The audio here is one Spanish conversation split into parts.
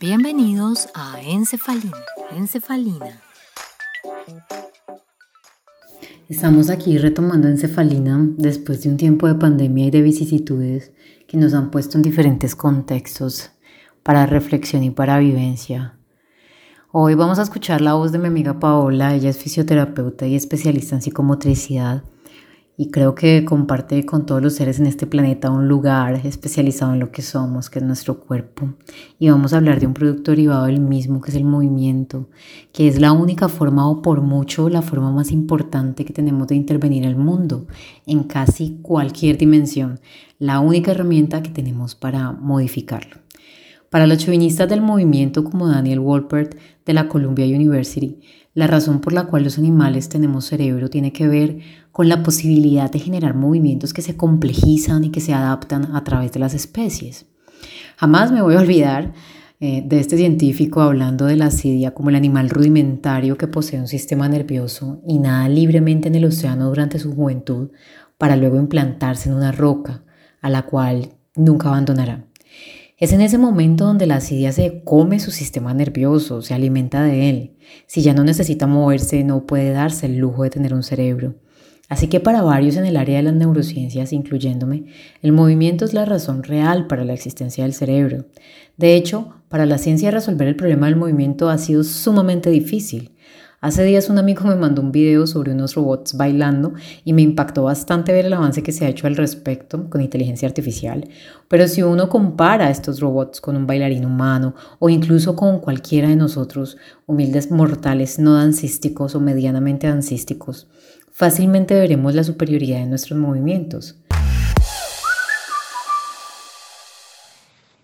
Bienvenidos a Encefalina. Encefalina. Estamos aquí retomando Encefalina después de un tiempo de pandemia y de vicisitudes que nos han puesto en diferentes contextos para reflexión y para vivencia. Hoy vamos a escuchar la voz de mi amiga Paola, ella es fisioterapeuta y especialista en psicomotricidad y creo que comparte con todos los seres en este planeta un lugar especializado en lo que somos, que es nuestro cuerpo. Y vamos a hablar de un producto derivado del mismo, que es el movimiento, que es la única forma o por mucho la forma más importante que tenemos de intervenir el mundo en casi cualquier dimensión, la única herramienta que tenemos para modificarlo. Para los chauvinistas del movimiento como Daniel Wolpert de la Columbia University, la razón por la cual los animales tenemos cerebro tiene que ver con la posibilidad de generar movimientos que se complejizan y que se adaptan a través de las especies. Jamás me voy a olvidar eh, de este científico hablando de la asidia como el animal rudimentario que posee un sistema nervioso y nada libremente en el océano durante su juventud para luego implantarse en una roca a la cual nunca abandonará. Es en ese momento donde la asidia se come su sistema nervioso, se alimenta de él. Si ya no necesita moverse, no puede darse el lujo de tener un cerebro. Así que para varios en el área de las neurociencias, incluyéndome, el movimiento es la razón real para la existencia del cerebro. De hecho, para la ciencia resolver el problema del movimiento ha sido sumamente difícil. Hace días un amigo me mandó un video sobre unos robots bailando y me impactó bastante ver el avance que se ha hecho al respecto con inteligencia artificial. Pero si uno compara estos robots con un bailarín humano o incluso con cualquiera de nosotros, humildes mortales no dancísticos o medianamente dancísticos, fácilmente veremos la superioridad de nuestros movimientos.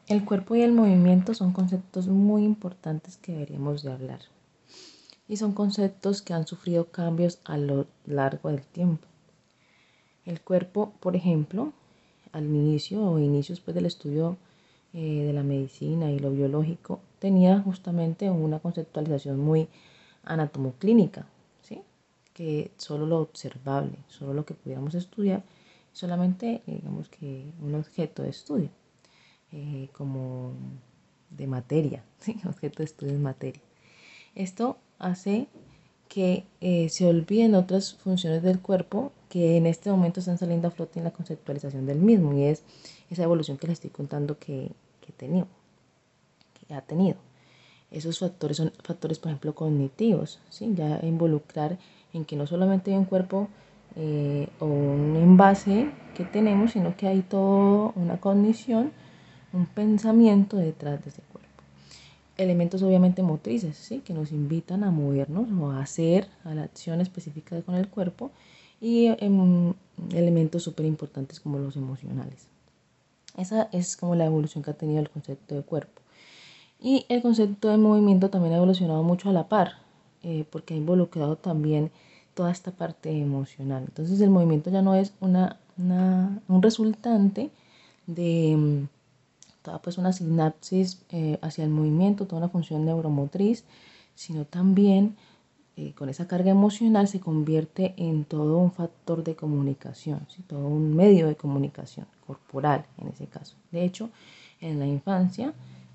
El cuerpo y el movimiento son conceptos muy importantes que deberíamos de hablar y son conceptos que han sufrido cambios a lo largo del tiempo. El cuerpo, por ejemplo, al inicio o inicios pues, del estudio eh, de la medicina y lo biológico, tenía justamente una conceptualización muy anatomoclínica, ¿sí? que solo lo observable, solo lo que pudiéramos estudiar, solamente digamos que un objeto de estudio, eh, como de materia, ¿sí? objeto de estudio de materia. Esto hace que eh, se olviden otras funciones del cuerpo que en este momento están saliendo a flote en la conceptualización del mismo y es esa evolución que les estoy contando que, que, tenido, que ha tenido. Esos factores son factores, por ejemplo, cognitivos, ¿sí? ya involucrar en que no solamente hay un cuerpo eh, o un envase que tenemos, sino que hay toda una cognición, un pensamiento detrás de ese cuerpo elementos obviamente motrices, ¿sí? que nos invitan a movernos o a hacer a la acción específica con el cuerpo y em, elementos súper importantes como los emocionales. Esa es como la evolución que ha tenido el concepto de cuerpo. Y el concepto de movimiento también ha evolucionado mucho a la par, eh, porque ha involucrado también toda esta parte emocional. Entonces el movimiento ya no es una, un resultante de em, pues una sinapsis eh, hacia el movimiento, toda una función neuromotriz, sino también eh, con esa carga emocional se convierte en todo un factor de comunicación, todo un medio de comunicación corporal en ese caso. De hecho, en la infancia,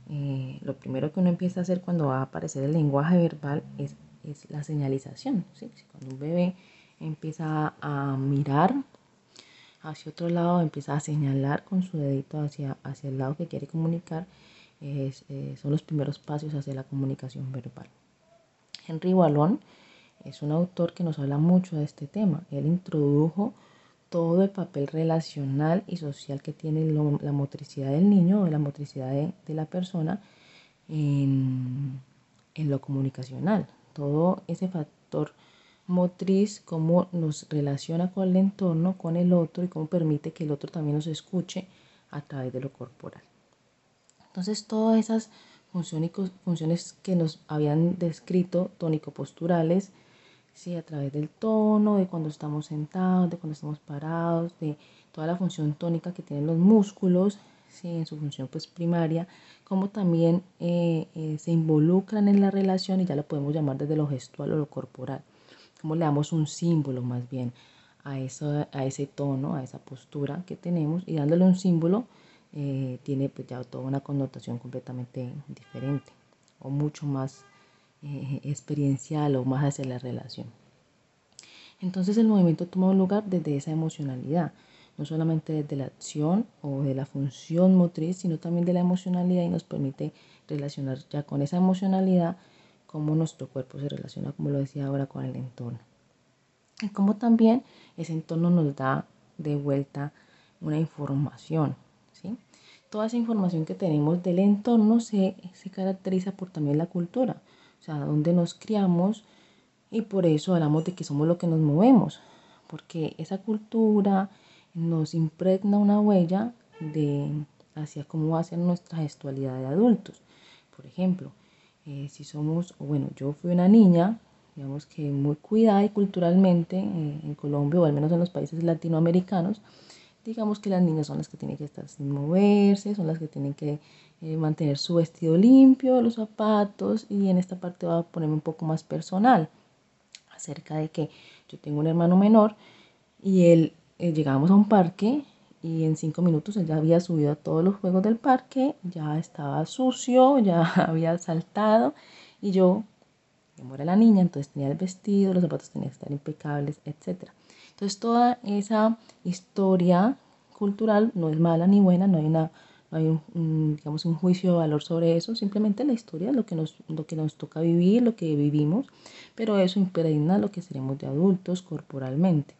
eh, lo primero que uno empieza a hacer cuando va a aparecer el lenguaje verbal es, es la señalización. Cuando un bebé empieza a mirar hacia otro lado, empieza a señalar con su dedito hacia, hacia el lado que quiere comunicar, eh, son los primeros pasos hacia la comunicación verbal. Henry Wallon es un autor que nos habla mucho de este tema. Él introdujo todo el papel relacional y social que tiene la motricidad del niño o la motricidad de, la persona en, en, lo comunicacional. Todo ese factor motriz, cómo nos relaciona con el entorno, con el otro y cómo permite que el otro también nos escuche a través de lo corporal. Entonces todas esas funciones que nos habían descrito tónico-posturales, ¿sí? a través del tono, de cuando estamos sentados, de cuando estamos parados, de toda la función tónica que tienen los músculos, ¿sí? en su función pues primaria, como también eh, eh, se involucran en la relación y ya lo podemos llamar desde lo gestual o lo corporal cómo le damos un símbolo más bien a, eso, a ese tono, a esa postura que tenemos y dándole un símbolo eh, tiene pues ya toda una connotación completamente diferente o mucho más eh, experiencial o más hacia la relación. Entonces el movimiento toma un lugar desde esa emocionalidad, no solamente desde la acción o de la función motriz, sino también de la emocionalidad y nos permite relacionar ya con esa emocionalidad cómo nuestro cuerpo se relaciona, como lo decía ahora, con el entorno. Y cómo también ese entorno nos da de vuelta una información. ¿sí? Toda esa información que tenemos del entorno se, se caracteriza por también la cultura o sea, dónde nos criamos y por eso hablamos de que somos lo que nos movemos, porque esa cultura nos impregna una huella de hacia cómo va a ser nuestra gestualidad de adultos. Por ejemplo, eh, si somos, bueno, yo fui una niña, digamos que muy cuidada y culturalmente eh, en Colombia o al menos en los países latinoamericanos, digamos que las niñas son las que tienen que estar sin moverse, son las que tienen que eh, mantener su vestido limpio, los zapatos y en esta parte voy a ponerme un poco más personal acerca de que yo tengo un hermano menor y él eh, llegamos a un parque y en cinco minutos él ya había subido a todos los juegos del parque, ya estaba sucio, ya había saltado y yo, como era la niña, entonces tenía el vestido, los zapatos tenían que estar impecables, etc. Entonces toda esa historia cultural no es mala ni buena, no hay una hay un, digamos, un juicio de valor sobre eso, simplemente la historia, lo que, nos, lo que nos toca vivir, lo que vivimos, pero eso impregna lo que seremos de adultos corporalmente.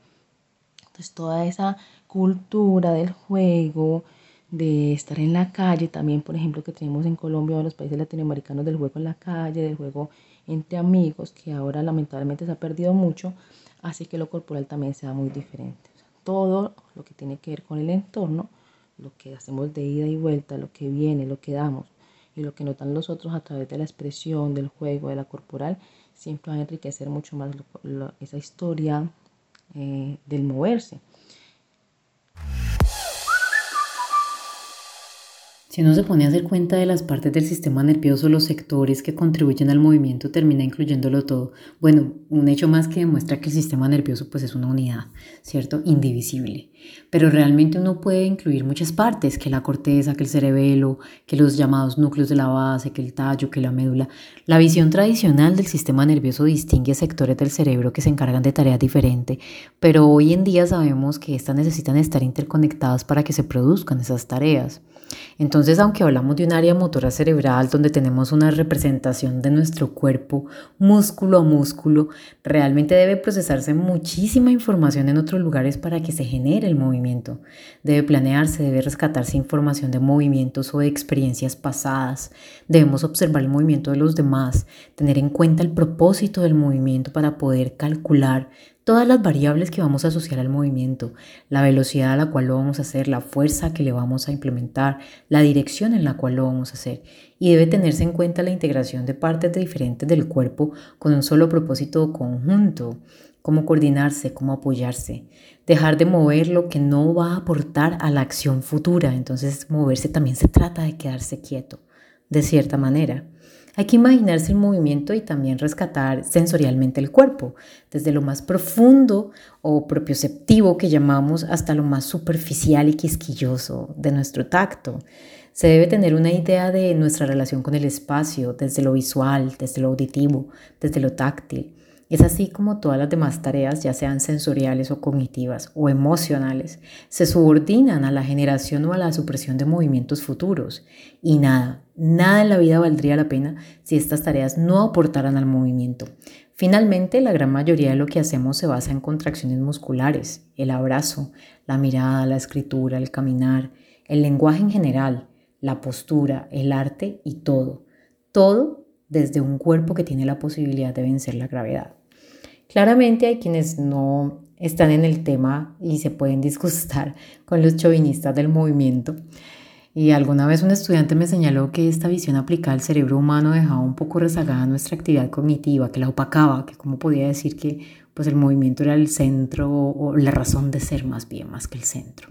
Entonces toda esa cultura del juego, de estar en la calle, también por ejemplo que tenemos en Colombia o en los países latinoamericanos del juego en la calle, del juego entre amigos, que ahora lamentablemente se ha perdido mucho, hace que lo corporal también sea muy diferente. todo lo que tiene que ver con el entorno lo que hacemos de ida y vuelta, lo que viene, lo que damos y lo que notan los otros a través de la expresión, del juego, de la corporal, siempre va a enriquecer mucho más esa historia eh, del moverse. Si uno se pone a hacer cuenta de las partes del sistema nervioso, los sectores que contribuyen al movimiento, termina incluyéndolo todo. Bueno, un hecho más que demuestra que el sistema nervioso pues es una unidad, ¿cierto? Indivisible. Pero realmente uno puede incluir muchas partes, que la corteza, que el cerebelo, que los llamados núcleos de la base, que el tallo, que la médula. La visión tradicional del sistema nervioso distingue sectores del cerebro que se encargan de tareas diferentes, pero hoy en día sabemos que estas necesitan estar interconectadas para que se produzcan esas tareas. Entonces, aunque hablamos de un área motora cerebral donde tenemos una representación de nuestro cuerpo músculo a músculo, realmente debe procesarse muchísima información en otros lugares para que se genere el movimiento. Debe planearse, debe rescatarse información de movimientos o de experiencias pasadas. Debemos observar el movimiento de los demás, tener en cuenta el propósito del movimiento para poder calcular todas las variables que vamos a asociar al movimiento, la velocidad a la cual lo vamos a hacer, la fuerza que le vamos a implementar, la dirección en la cual lo vamos a hacer. Y debe tenerse en cuenta la integración de partes diferentes del cuerpo con un solo propósito conjunto, cómo coordinarse, cómo apoyarse, dejar de mover lo que no va a aportar a la acción futura. Entonces moverse también se trata de quedarse quieto, de cierta manera. Hay que imaginarse el movimiento y también rescatar sensorialmente el cuerpo, desde lo más profundo o propioceptivo que llamamos hasta lo más superficial y quisquilloso de nuestro tacto. Se debe tener una idea de nuestra relación con el espacio, desde lo visual, desde lo auditivo, desde lo táctil. Es así como todas las demás tareas, ya sean sensoriales o cognitivas o emocionales, se subordinan a la generación o a la supresión de movimientos futuros. Y nada, nada en la vida valdría la pena si estas tareas no aportaran al movimiento. Finalmente, la gran mayoría de lo que hacemos se basa en contracciones musculares, el abrazo, la mirada, la escritura, el caminar, el lenguaje en general, la postura, el arte y todo. Todo desde un cuerpo que tiene la posibilidad de vencer la gravedad. Claramente hay quienes no están en el tema y se pueden disgustar con los chauvinistas del movimiento. Y alguna vez un estudiante me señaló que esta visión aplicada al cerebro humano dejaba un poco rezagada nuestra actividad cognitiva, que la opacaba, que como podía decir que pues el movimiento era el centro o la razón de ser más bien, más que el centro.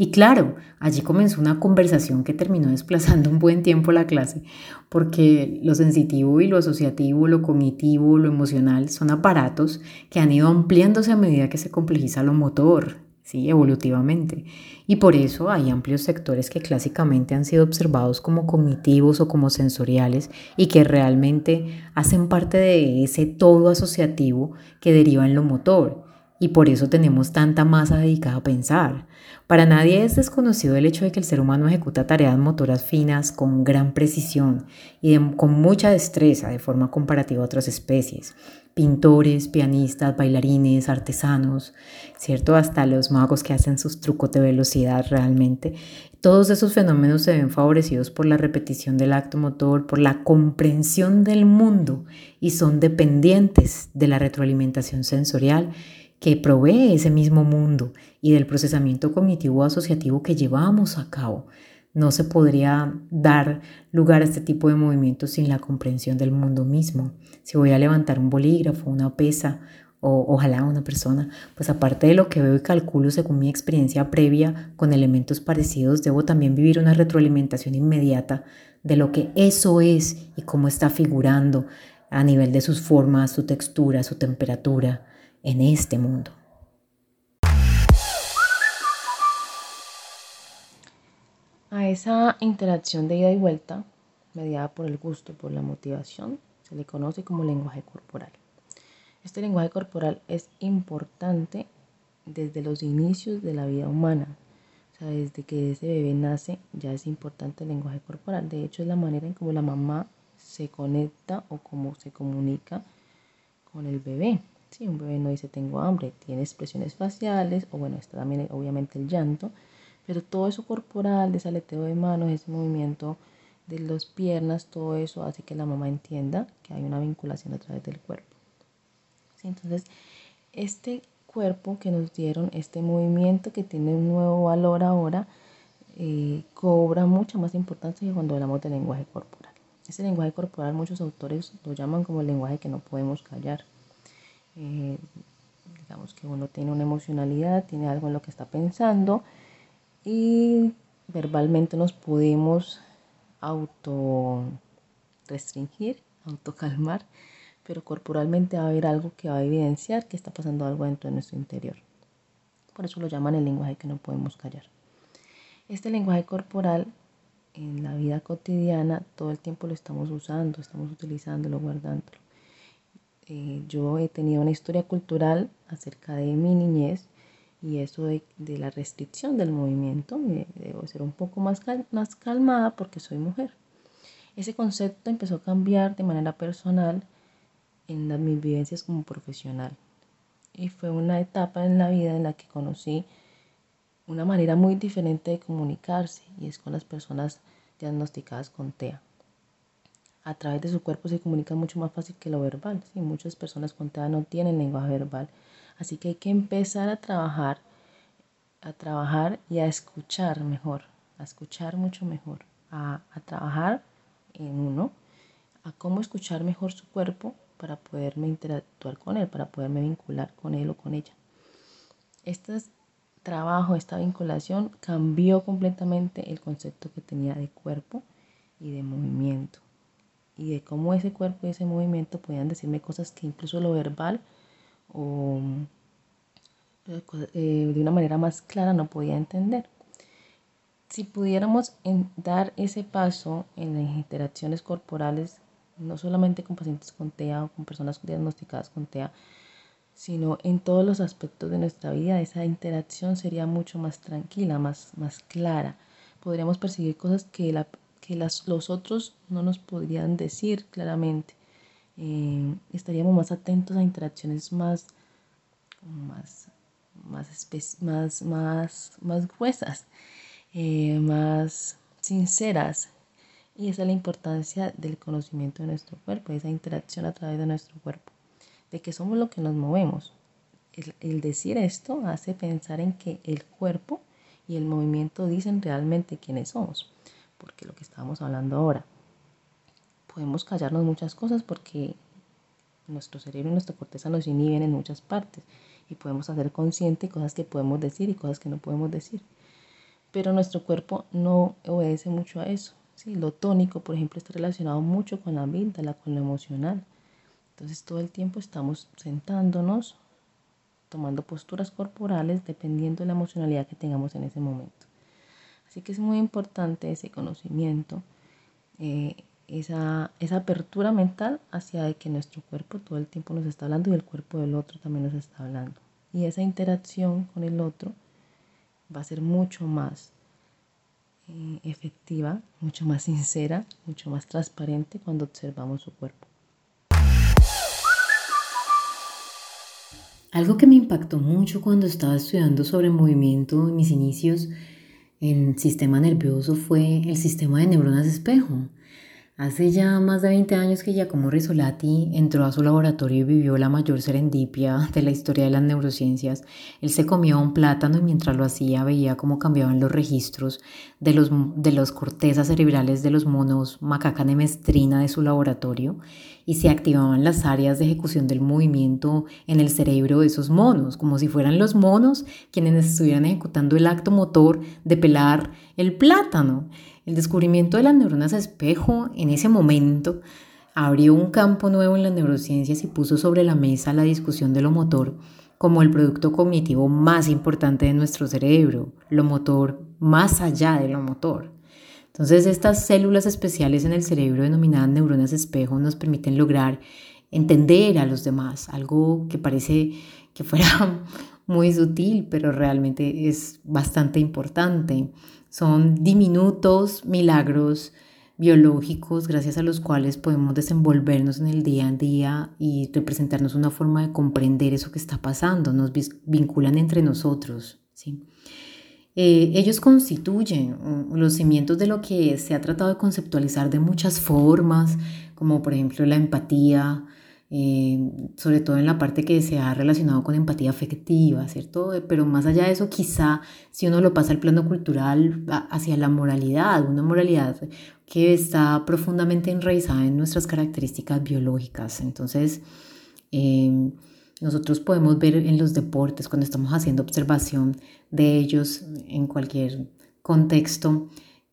Y claro, allí comenzó una conversación que terminó desplazando un buen tiempo la clase, porque lo sensitivo y lo asociativo, lo cognitivo, lo emocional son aparatos que han ido ampliándose a medida que se complejiza lo motor, ¿sí? evolutivamente. Y por eso hay amplios sectores que clásicamente han sido observados como cognitivos o como sensoriales y que realmente hacen parte de ese todo asociativo que deriva en lo motor. Y por eso tenemos tanta masa dedicada a pensar. Para nadie es desconocido el hecho de que el ser humano ejecuta tareas motoras finas con gran precisión y con mucha destreza de forma comparativa a otras especies. Pintores, pianistas, bailarines, artesanos, ¿cierto? Hasta los magos que hacen sus trucos de velocidad realmente. Todos esos fenómenos se ven favorecidos por la repetición del acto motor, por la comprensión del mundo y son dependientes de la retroalimentación sensorial que provee ese mismo mundo y del procesamiento cognitivo asociativo que llevamos a cabo. No se podría dar lugar a este tipo de movimientos sin la comprensión del mundo mismo. Si voy a levantar un bolígrafo, una pesa o ojalá una persona, pues aparte de lo que veo y calculo según mi experiencia previa con elementos parecidos, debo también vivir una retroalimentación inmediata de lo que eso es y cómo está figurando a nivel de sus formas, su textura, su temperatura, en este mundo. A esa interacción de ida y vuelta, mediada por el gusto, por la motivación, se le conoce como lenguaje corporal. Este lenguaje corporal es importante desde los inicios de la vida humana. O sea, desde que ese bebé nace ya es importante el lenguaje corporal. De hecho, es la manera en cómo la mamá se conecta o cómo se comunica con el bebé. Si un bebé no dice tengo hambre, tiene expresiones faciales, o bueno, está también obviamente el llanto, pero todo eso corporal, de aleteo de manos, ese movimiento de las piernas, todo eso hace que la mamá entienda que hay una vinculación a través del cuerpo. Entonces, este cuerpo que nos dieron, este movimiento que tiene un nuevo valor ahora, eh, cobra mucha más importancia que cuando hablamos del lenguaje corporal. Ese lenguaje corporal muchos autores lo llaman como el lenguaje que no podemos callar. Eh, digamos que uno tiene una emocionalidad, tiene algo en lo que está pensando y verbalmente nos podemos auto restringir, auto calmar, pero corporalmente va a haber algo que va a evidenciar que está pasando algo dentro de nuestro interior. Por eso lo llaman el lenguaje que no podemos callar. Este lenguaje corporal en la vida cotidiana todo el tiempo lo estamos usando, estamos utilizándolo, guardándolo. Eh, yo he tenido una historia cultural acerca de mi niñez y eso de, la restricción del movimiento. debo ser un poco más, más calmada porque soy mujer. Ese concepto empezó a cambiar de manera personal en las, mis vivencias como profesional. Y fue una etapa en la vida en la que conocí una manera muy diferente de comunicarse y es con las personas diagnosticadas con TEA a través de su cuerpo se comunica mucho más fácil que lo verbal. ¿sí? Muchas personas con no tienen lenguaje verbal. Así que hay que empezar a trabajar, a trabajar y a escuchar mejor, a escuchar mucho mejor, a, a trabajar en uno, a cómo escuchar mejor su cuerpo para poderme interactuar con él, para poderme vincular con él o con ella. Este trabajo, esta vinculación cambió completamente el concepto que tenía de cuerpo y de movimiento y de cómo ese cuerpo y ese movimiento podían decirme cosas que incluso lo verbal o eh, de una manera más clara no podía entender. Si pudiéramos dar ese paso en las interacciones corporales, no solamente con pacientes con TEA o con personas diagnosticadas con TEA, sino en todos los aspectos de nuestra vida, esa interacción sería mucho más tranquila, más, más clara. Podríamos percibir cosas que la, que los otros no nos podrían decir claramente. Eh, estaríamos más atentos a interacciones más, más, más, más, más, gruesas, eh, más sinceras. Y esa es la importancia del conocimiento de nuestro cuerpo, esa interacción a través de nuestro cuerpo, de que somos lo que nos movemos. el decir esto hace pensar en que el cuerpo y el movimiento dicen realmente quiénes somos porque lo que estábamos hablando ahora, podemos callarnos muchas cosas porque nuestro cerebro y nuestra corteza nos inhiben en muchas partes y podemos hacer consciente cosas que podemos decir y cosas que no podemos decir. pero nuestro cuerpo no obedece mucho a eso. ¿sí? Lo tónico, por ejemplo, está relacionado mucho con la amígdala, con lo emocional. Entonces todo el tiempo estamos sentándonos, tomando posturas corporales dependiendo de la emocionalidad que tengamos en ese momento. Así que es muy importante ese conocimiento, eh, esa, esa apertura mental hacia que nuestro cuerpo todo el tiempo nos está hablando y el cuerpo del otro también nos está hablando. Y esa interacción con el otro va a ser mucho más eh, efectiva, mucho más sincera, mucho más transparente cuando observamos su cuerpo. Algo que me impactó mucho cuando estaba estudiando sobre movimiento en mis inicios en sistema nervioso fue el sistema de neuronas espejo. Hace ya más de 20 años que Giacomo Risolati entró a su laboratorio y vivió la mayor serendipia de la historia de las neurociencias. Él se comía un plátano y mientras lo hacía veía cómo cambiaban los registros de los, de los cortezas cerebrales de los monos macaca nemestrina de su laboratorio y se activaban las áreas de ejecución del movimiento en el cerebro de esos monos, como si fueran los monos quienes estuvieran ejecutando el acto motor de pelar el plátano. El descubrimiento de las neuronas espejo en ese momento abrió un campo nuevo en las neurociencias y puso sobre la mesa la discusión de lo motor como el producto cognitivo más importante de nuestro cerebro, lo motor más allá de lo motor. Entonces estas células especiales en el cerebro denominadas neuronas espejo nos permiten lograr entender a los demás, algo que parece que fuera muy sutil, pero realmente es bastante importante. Son diminutos milagros biológicos gracias a los cuales podemos desenvolvernos en el día a día y representarnos una forma de comprender eso que está pasando, nos vinculan entre nosotros. ¿sí? Eh, ellos constituyen los cimientos de lo que se ha tratado de conceptualizar de muchas formas, como por ejemplo la empatía, eh, sobre todo en la parte que se ha relacionado con empatía afectiva, ¿cierto? Pero más allá de eso, quizá si uno lo pasa al plano cultural hacia la moralidad, una moralidad que está profundamente enraizada en nuestras características biológicas. Entonces, em, nosotros podemos ver en los deportes, cuando estamos haciendo observación de ellos en cualquier contexto,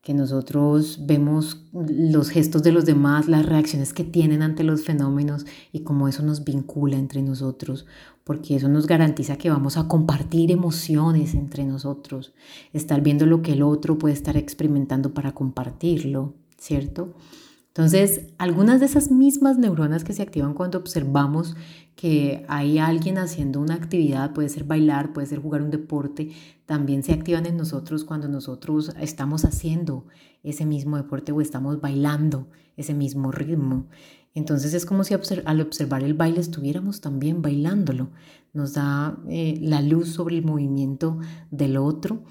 que nosotros vemos los gestos de los demás, las reacciones que tienen ante los fenómenos y cómo eso nos vincula entre nosotros, porque eso nos garantiza que vamos a compartir emociones entre nosotros, estar viendo lo que el otro puede estar experimentando para compartirlo, ¿cierto? Entonces, algunas de esas mismas neuronas que se activan cuando observamos que hay alguien haciendo una actividad, puede ser bailar, puede ser jugar un deporte, también se activan en nosotros cuando nosotros estamos haciendo ese mismo deporte o estamos bailando ese mismo ritmo. Entonces es como si al observar el baile estuviéramos también bailándolo. Nos da eh, la luz sobre el movimiento del otro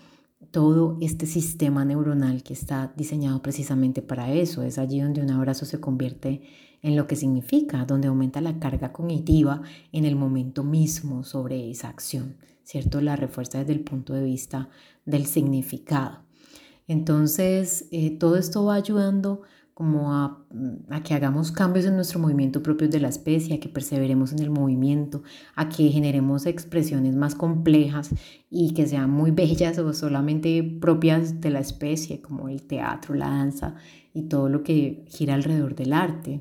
todo este sistema neuronal que está diseñado precisamente para eso. Es allí donde un abrazo se convierte en lo que significa, donde aumenta la carga cognitiva en el momento mismo sobre esa acción, ¿cierto? La refuerza desde el punto de vista del significado. Entonces, eh, todo esto va ayudando como a, que hagamos cambios en nuestro movimiento propio de la especie, a que perseveremos en el movimiento, a que generemos expresiones más complejas y que sean muy bellas o solamente propias de la especie, como el teatro, la danza y todo lo que gira alrededor del arte.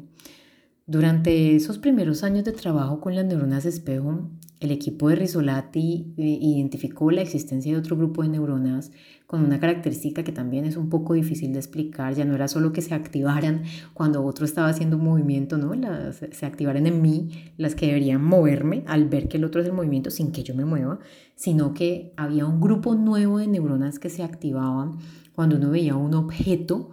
Durante esos primeros años de trabajo con las neuronas espejo, el equipo de Risolati eh, identificó la existencia de otro grupo de neuronas con una característica que también es un poco difícil de explicar. Ya no era solo que se activaran cuando otro estaba haciendo un movimiento, ¿no? Las, se activaran en mí las que deberían moverme al ver que el otro hace el movimiento sin que yo me mueva, sino que había un grupo nuevo de neuronas que se activaban cuando uno veía un objeto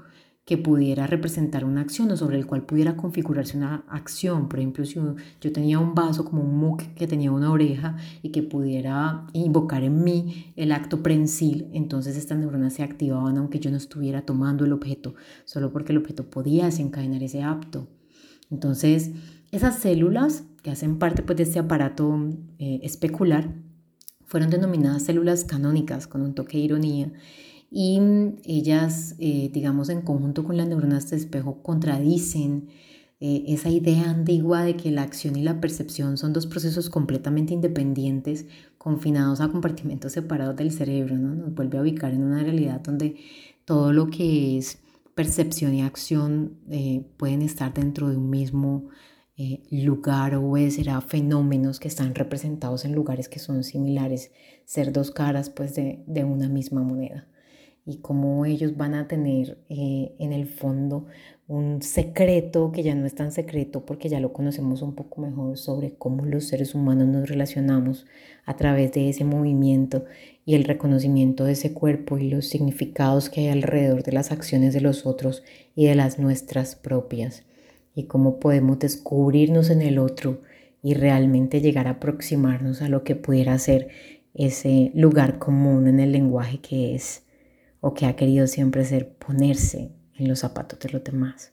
que pudiera representar una acción o sobre el cual pudiera configurarse una acción. Por ejemplo, si yo tenía un vaso como un muque que tenía una oreja y que pudiera invocar en mí el acto prensil, entonces estas neuronas se activaban aunque yo no estuviera tomando el objeto, solo porque el objeto podía desencadenar ese acto. Entonces, esas células que hacen parte pues, de este aparato eh, especular fueron denominadas células canónicas con un toque de ironía y ellas, eh, digamos, en conjunto con las neuronas de espejo, contradicen eh, esa idea antigua de que la acción y la percepción son dos procesos completamente independientes, confinados a compartimentos separados del cerebro, ¿no? Nos vuelve a ubicar en una realidad donde todo lo que es percepción y acción eh, pueden estar dentro de un mismo lugar o será fenómenos que están representados en lugares que son similares, ser dos caras pues de, de una misma moneda y cómo ellos van a tener en el fondo un secreto que ya no es tan secreto porque ya lo conocemos un poco mejor sobre cómo los seres humanos nos relacionamos a través de ese movimiento y el reconocimiento de ese cuerpo y los significados que hay alrededor de las acciones de los otros y de las nuestras propias. Y cómo podemos descubrirnos en el otro y realmente llegar a aproximarnos a lo que pudiera ser ese lugar común en el lenguaje que es o que ha querido siempre ser ponerse en los zapatos de los demás.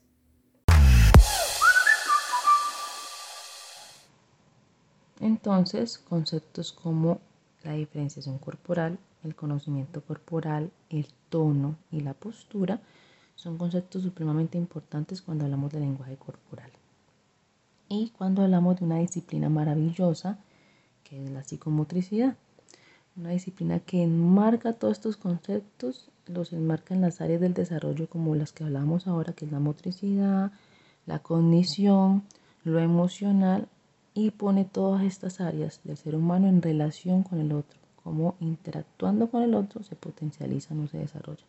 Entonces, conceptos como la diferenciación corporal, el conocimiento corporal, el tono y la postura son conceptos supremamente importantes cuando hablamos de lenguaje corporal. Y cuando hablamos de una disciplina maravillosa, que es la psicomotricidad, una disciplina que enmarca todos estos conceptos los enmarca en las áreas del desarrollo como las que hablamos ahora, que es la motricidad, la cognición, lo emocional y pone todas estas áreas del ser humano en relación con el otro, como interactuando con el otro se potencializa, no se desarrolla.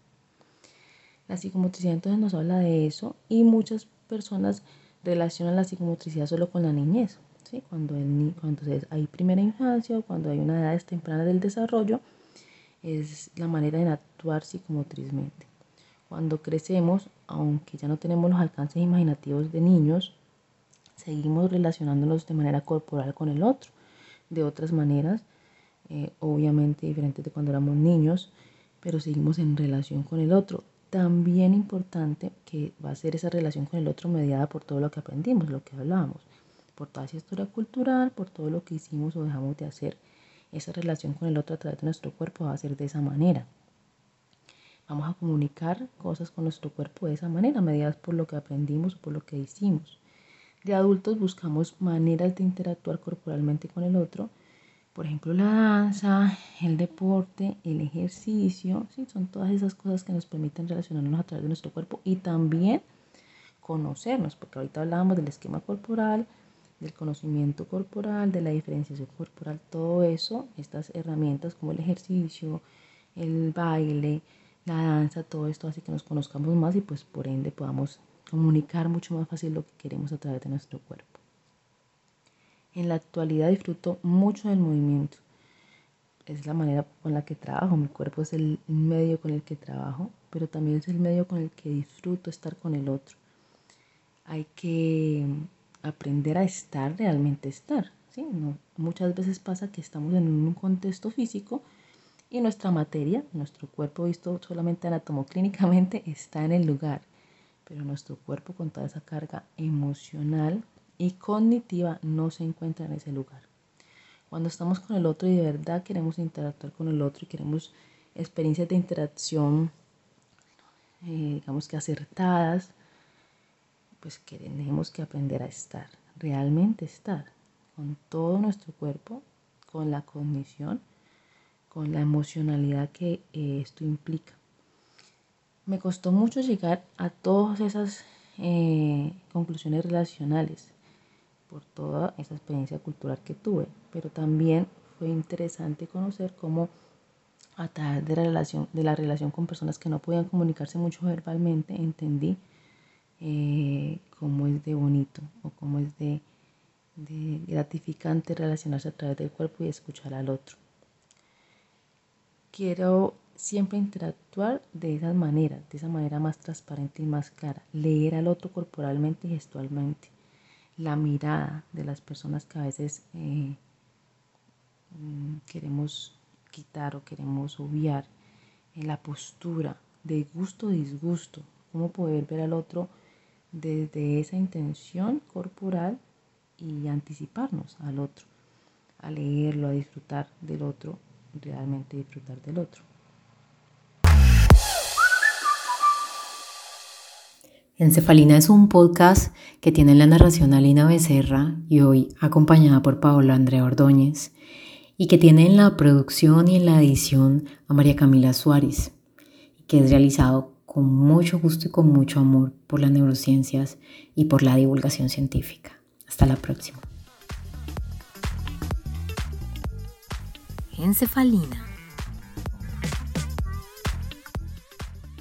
La psicomotricidad entonces nos habla de eso y muchas personas relacionan la psicomotricidad solo con la niñez, ¿sí? cuando, el, cuando hay primera infancia o cuando hay una edad temprana del desarrollo, es la manera de actuar psicomotrizmente. Cuando crecemos, aunque ya no tenemos los alcances imaginativos de niños, seguimos relacionándonos de manera corporal con el otro, de otras maneras, eh, obviamente diferentes de cuando éramos niños, pero seguimos en relación con el otro. También importante que va a ser esa relación con el otro mediada por todo lo que aprendimos, lo que hablábamos, por toda esa historia cultural, por todo lo que hicimos o dejamos de hacer esa relación con el otro a través de nuestro cuerpo va a ser de esa manera. Vamos a comunicar cosas con nuestro cuerpo de esa manera, mediadas por lo que aprendimos o por lo que hicimos. De adultos buscamos maneras de interactuar corporalmente con el otro, por ejemplo la danza, el deporte, el ejercicio, ¿sí? son todas esas cosas que nos permiten relacionarnos a través de nuestro cuerpo y también conocernos, porque ahorita hablábamos del esquema corporal, del conocimiento corporal, de la diferenciación corporal, todo eso, estas herramientas como el ejercicio, el baile, la danza, todo esto hace que nos conozcamos más y pues por ende podamos comunicar mucho más fácil lo que queremos a través de nuestro cuerpo. En la actualidad disfruto mucho del movimiento. Es la manera con la que trabajo. Mi cuerpo es el medio con el que trabajo, pero también es el medio con el que disfruto estar con el otro. Hay que aprender a estar, realmente estar. ¿sí? muchas veces pasa que estamos en un contexto físico y nuestra materia, nuestro cuerpo visto solamente anatomoclínicamente, está en el lugar, pero nuestro cuerpo con toda esa carga emocional y cognitiva no se encuentra en ese lugar. Cuando estamos con el otro y de verdad queremos interactuar con el otro y queremos experiencias de interacción, eh, digamos que acertadas, pues tenemos que aprender a estar, realmente estar con todo nuestro cuerpo, con la cognición, con la emocionalidad que eh, esto implica. Me costó mucho llegar a todas esas eh, conclusiones relacionales por toda esa experiencia cultural que tuve, pero también fue interesante conocer cómo a través de la relación, de la relación con personas que no podían comunicarse mucho verbalmente, entendí eh, cómo es de bonito o cómo es de, gratificante relacionarse a través del cuerpo y escuchar al otro. Quiero siempre interactuar de esa manera, de esa manera más transparente y más clara, leer al otro corporalmente y gestualmente, la mirada de las personas que a veces eh, mm, queremos quitar o queremos obviar, en la postura de gusto o disgusto, cómo poder ver al otro desde esa intención corporal y anticiparnos al otro, a leerlo, a disfrutar del otro, realmente disfrutar del otro. Encefalina es un podcast que tiene la narración Alina Becerra y hoy acompañada por Paola Andrea Ordóñez y que tiene en la producción y en la edición a María Camila Suárez que es realizado con mucho gusto y con mucho amor por las neurociencias y por la divulgación científica. Hasta la próxima. Encefalina